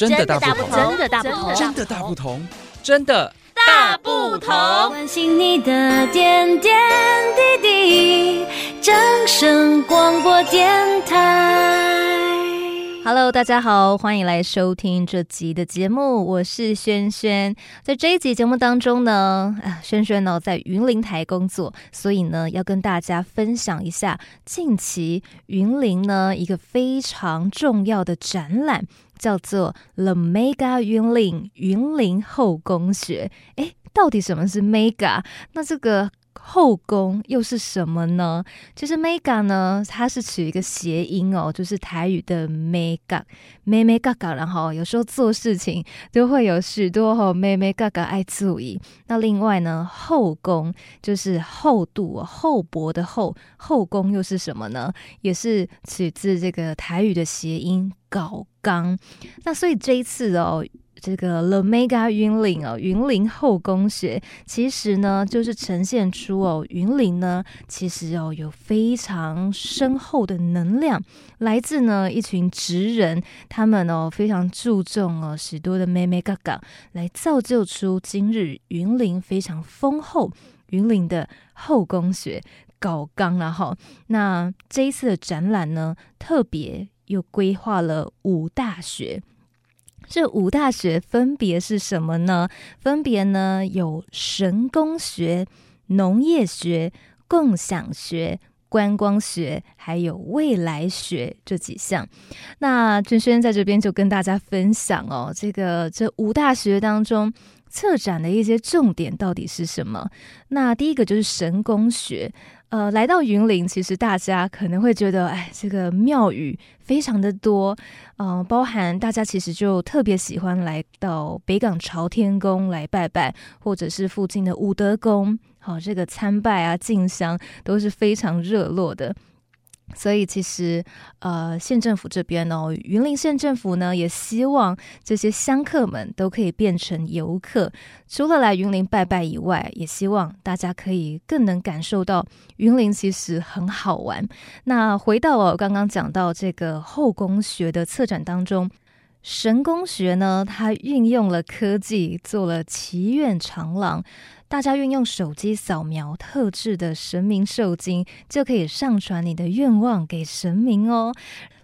真的大不同，真的大不同，真的大不同，真的大不同。关心你的点点滴滴，掌声广播电台。Hello，大家好，欢迎来收听这集的节目，我是萱萱。在这一集节目当中呢，啊，萱萱呢在云林台工作，所以呢要跟大家分享一下近期云林呢一个非常重要的展览，叫做 The Mega 云林云林后宫学。诶，到底什么是 Mega？那这个。后宫又是什么呢？其实 mega 呢，它是取一个谐音哦，就是台语的 mega，妹妹嘎嘎，然后有时候做事情都会有许多吼妹妹嘎嘎爱注意。那另外呢，后宫就是厚度、厚薄的厚，后宫又是什么呢？也是取自这个台语的谐音搞刚。那所以这一次哦。这个 The Mega 云林哦，云林后宫学其实呢，就是呈现出哦，云林呢，其实哦有非常深厚的能量，来自呢一群职人，他们哦非常注重哦许多的眉眉角角，来造就出今日云林非常丰厚云林的后宫学搞纲了哈。那这一次的展览呢，特别又规划了五大学。这五大学分别是什么呢？分别呢有神工学、农业学、共享学、观光学，还有未来学这几项。那萱萱在这边就跟大家分享哦，这个这五大学当中策展的一些重点到底是什么？那第一个就是神工学。呃，来到云林，其实大家可能会觉得，哎，这个庙宇非常的多，嗯、呃，包含大家其实就特别喜欢来到北港朝天宫来拜拜，或者是附近的武德宫，好、哦，这个参拜啊、进香都是非常热络的。所以其实，呃，县政府这边哦，云林县政府呢，也希望这些香客们都可以变成游客。除了来云林拜拜以外，也希望大家可以更能感受到云林其实很好玩。那回到我刚刚讲到这个后宫学的策展当中。神工学呢，它运用了科技做了祈愿长廊，大家运用手机扫描特制的神明受精，就可以上传你的愿望给神明哦。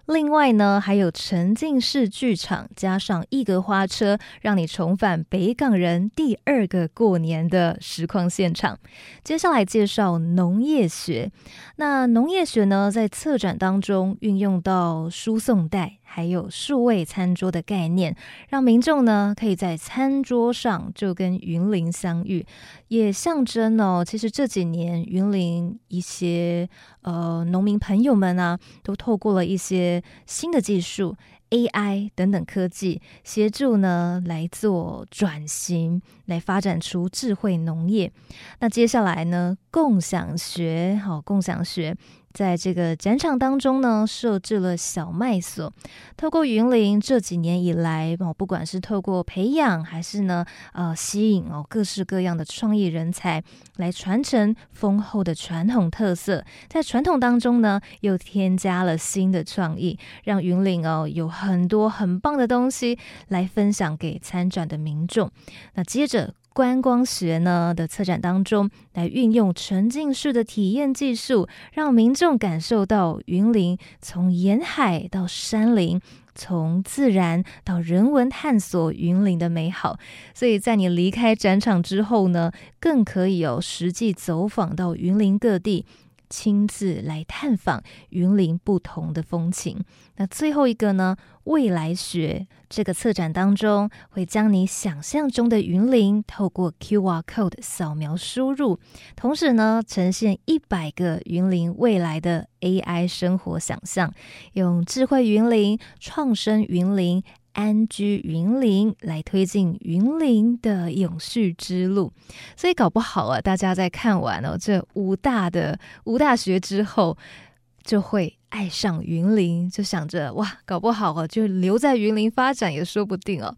另外呢，还有沉浸式剧场，加上一格花车，让你重返北港人第二个过年的实况现场。接下来介绍农业学，那农业学呢，在策展当中运用到输送带。还有数位餐桌的概念，让民众呢可以在餐桌上就跟云林相遇，也象征哦，其实这几年云林一些呃农民朋友们啊，都透过了一些新的技术。AI 等等科技协助呢来做转型，来发展出智慧农业。那接下来呢，共享学，好，共享学。在这个展场当中呢，设置了小麦所。透过云林这几年以来，哦，不管是透过培养还是呢，呃，吸引哦各式各样的创意人才，来传承丰厚的传统特色。在传统当中呢，又添加了新的创意，让云林哦有很多很棒的东西来分享给参展的民众。那接着。观光学呢的策展当中，来运用沉浸式的体验技术，让民众感受到云林从沿海到山林，从自然到人文探索云林的美好。所以在你离开展场之后呢，更可以有实际走访到云林各地。亲自来探访云林不同的风情。那最后一个呢？未来学这个策展当中，会将你想象中的云林透过 QR code 扫描输入，同时呢，呈现一百个云林未来的 AI 生活想象，用智慧云林、创生云林。安居云林，来推进云林的永续之路，所以搞不好啊，大家在看完哦这五大的五大学之后，就会爱上云林，就想着哇，搞不好哦就留在云林发展也说不定哦。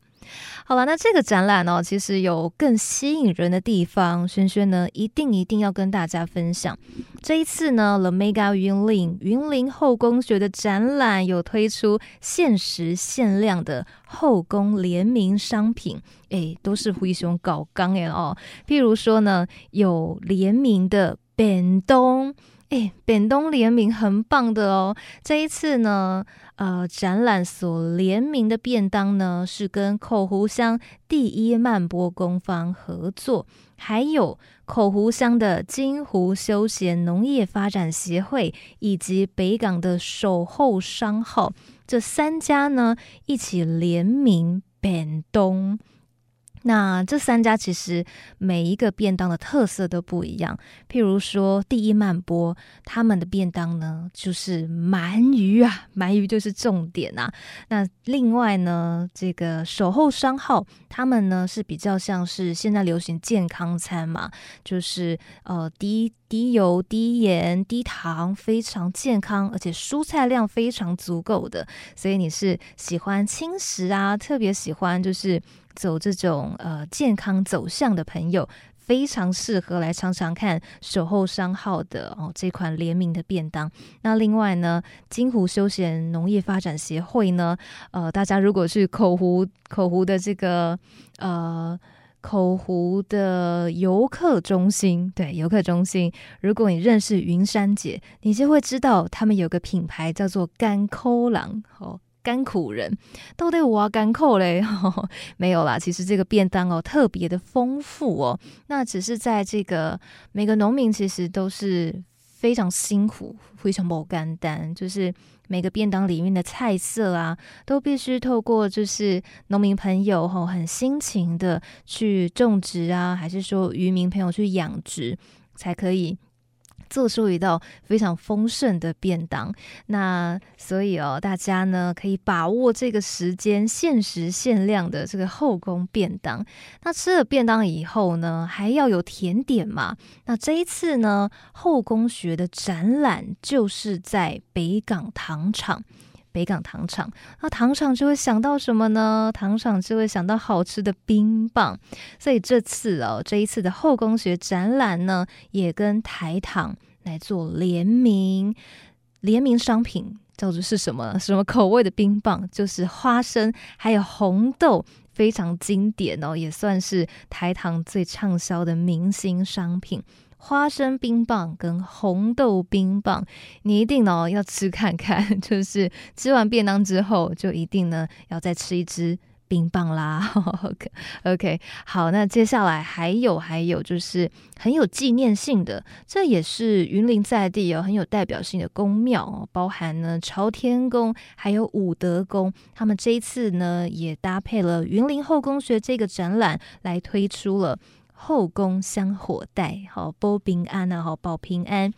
好了，那这个展览呢，其实有更吸引人的地方，轩轩呢一定一定要跟大家分享。这一次呢，The Mega 云林云林后宫学的展览有推出限时限量的后宫联名商品，哎，都是灰熊搞刚哎哦。譬如说呢，有联名的便当，哎，便当联名很棒的哦。这一次呢。呃，展览所联名的便当呢，是跟口湖乡第一慢波工坊合作，还有口湖乡的金湖休闲农业发展协会以及北港的守候商号这三家呢一起联名便当。那这三家其实每一个便当的特色都不一样。譬如说，第一慢播他们的便当呢，就是鳗鱼啊，鳗鱼就是重点啊。那另外呢，这个守候商号他们呢是比较像是现在流行健康餐嘛，就是呃第一低油、低盐、低糖，非常健康，而且蔬菜量非常足够的。所以你是喜欢轻食啊，特别喜欢就是。走这种呃健康走向的朋友，非常适合来尝尝看守候商号的哦这款联名的便当。那另外呢，金湖休闲农业发展协会呢，呃，大家如果是口湖口湖的这个呃口湖的游客中心，对游客中心，如果你认识云山姐，你就会知道他们有个品牌叫做甘口郎哦。甘苦人都得挖甘口嘞，没有啦。其实这个便当哦，特别的丰富哦。那只是在这个每个农民其实都是非常辛苦，非常不简单。就是每个便当里面的菜色啊，都必须透过就是农民朋友吼很辛勤的去种植啊，还是说渔民朋友去养殖，才可以。做出一道非常丰盛的便当，那所以哦，大家呢可以把握这个时间，限时限量的这个后宫便当。那吃了便当以后呢，还要有甜点嘛？那这一次呢，后宫学的展览就是在北港糖厂。北港糖厂，那糖厂就会想到什么呢？糖厂就会想到好吃的冰棒。所以这次哦，这一次的后宫学展览呢，也跟台糖来做联名，联名商品叫做是什么？什么口味的冰棒？就是花生还有红豆，非常经典哦，也算是台糖最畅销的明星商品。花生冰棒跟红豆冰棒，你一定呢要吃看看。就是吃完便当之后，就一定呢要再吃一支冰棒啦。OK OK，好，那接下来还有还有就是很有纪念性的，这也是云林在地有很有代表性的宫庙哦，包含呢朝天宫还有武德宫，他们这一次呢也搭配了云林后宫学这个展览来推出了。后宫香火袋，好保平安啊，好保平安。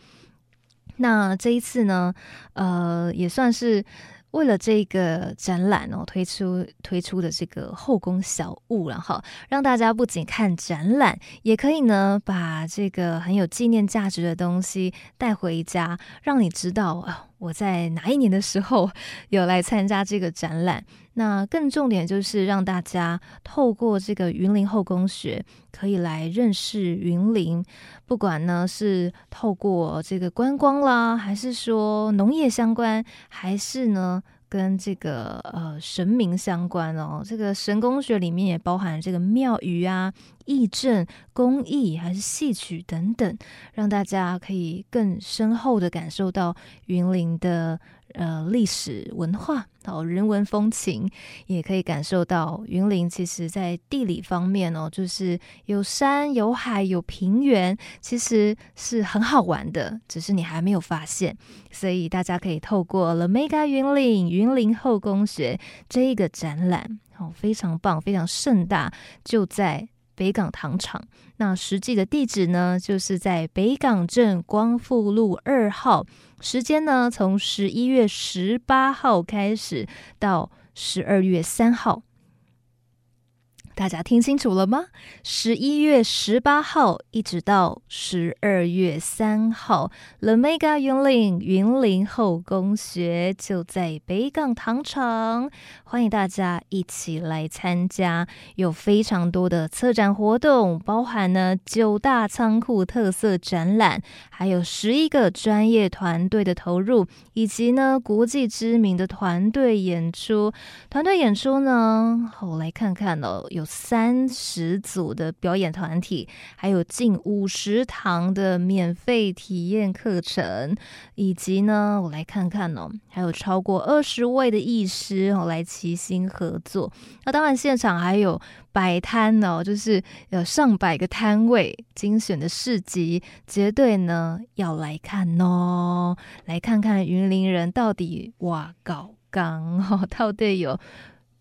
那这一次呢，呃，也算是为了这个展览哦，推出推出的这个后宫小物了哈，让大家不仅看展览，也可以呢把这个很有纪念价值的东西带回家，让你知道啊。我在哪一年的时候有来参加这个展览？那更重点就是让大家透过这个云林后宫学，可以来认识云林。不管呢是透过这个观光啦，还是说农业相关，还是呢。跟这个呃神明相关哦，这个神宫学里面也包含这个庙宇啊、义政、工艺还是戏曲等等，让大家可以更深厚的感受到云林的。呃，历史文化哦，人文风情，也可以感受到云林其实在地理方面哦，就是有山有海有平原，其实是很好玩的，只是你还没有发现。所以大家可以透过 The Mega 云林云林后宫学这一个展览哦，非常棒，非常盛大，就在。北港糖厂，那实际的地址呢，就是在北港镇光复路二号。时间呢，从十一月十八号开始到十二月三号。大家听清楚了吗？十一月十八号一直到十二月三号，The Mega 云林云林后宫学就在北港糖厂，欢迎大家一起来参加。有非常多的策展活动，包含呢九大仓库特色展览，还有十一个专业团队的投入，以及呢国际知名的团队演出。团队演出呢，我来看看哦，有。有三十组的表演团体，还有近五十堂的免费体验课程，以及呢，我来看看哦，还有超过二十位的艺师哦来齐心合作。那当然，现场还有摆摊哦，就是有上百个摊位，精选的市集，绝对呢要来看哦，来看看云林人到底哇搞刚哦，到底有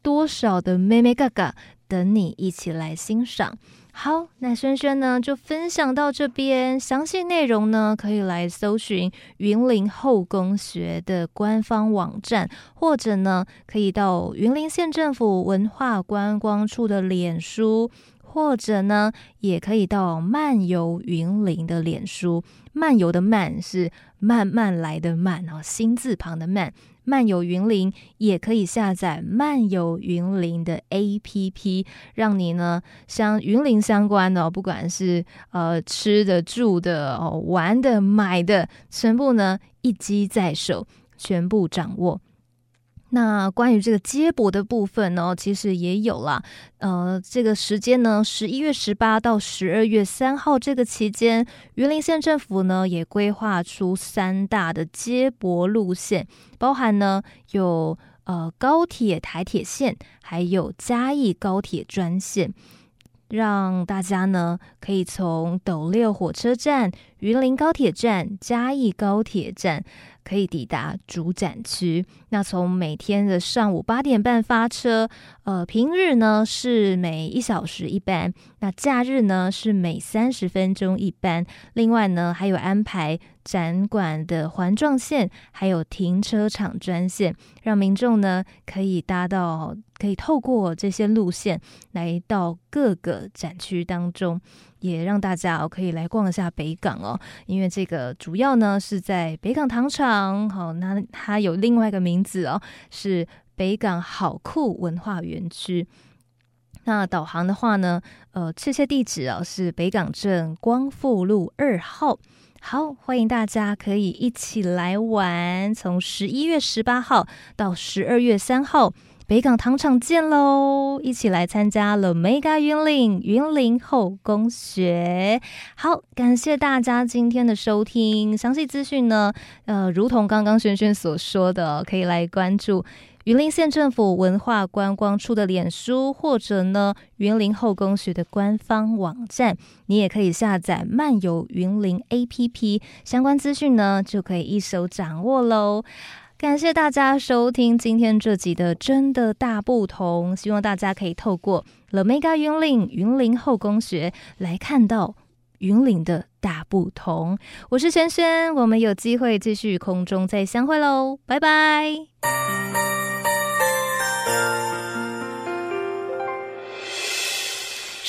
多少的眉眉角角。等你一起来欣赏。好，那萱萱呢就分享到这边，详细内容呢可以来搜寻云林后宫学的官方网站，或者呢可以到云林县政府文化观光处的脸书，或者呢也可以到漫游云林的脸书。漫游的漫是慢慢来的慢哦，心字旁的慢。漫游云林也可以下载漫游云林的 APP，让你呢像云林相关的，不管是呃吃的、住的、哦玩的、买的，全部呢一机在手，全部掌握。那关于这个接驳的部分呢，其实也有啦。呃，这个时间呢，十一月十八到十二月三号这个期间，云林县政府呢也规划出三大的接驳路线，包含呢有呃高铁台铁线，还有嘉义高铁专线，让大家呢可以从斗六火车站、云林高铁站、嘉义高铁站。可以抵达主展区。那从每天的上午八点半发车，呃，平日呢是每一小时一班，那假日呢是每三十分钟一班。另外呢，还有安排展馆的环状线，还有停车场专线，让民众呢可以搭到，可以透过这些路线来到各个展区当中。也让大家哦可以来逛一下北港哦，因为这个主要呢是在北港糖厂，好，那它有另外一个名字哦，是北港好酷文化园区。那导航的话呢，呃，确切地址哦是北港镇光复路二号。好，欢迎大家可以一起来玩，从十一月十八号到十二月三号。北港糖厂见喽！一起来参加了 Mega 云岭云林后宫学。好，感谢大家今天的收听。详细资讯呢，呃，如同刚刚萱萱所说的，可以来关注云林县政府文化观光处的脸书，或者呢云林后宫学的官方网站。你也可以下载漫游云林 APP，相关资讯呢就可以一手掌握喽。感谢大家收听今天这集的《真的大不同》，希望大家可以透过 The Mega 云林云林后宫学来看到云林的大不同。我是萱萱，我们有机会继续空中再相会喽，拜拜。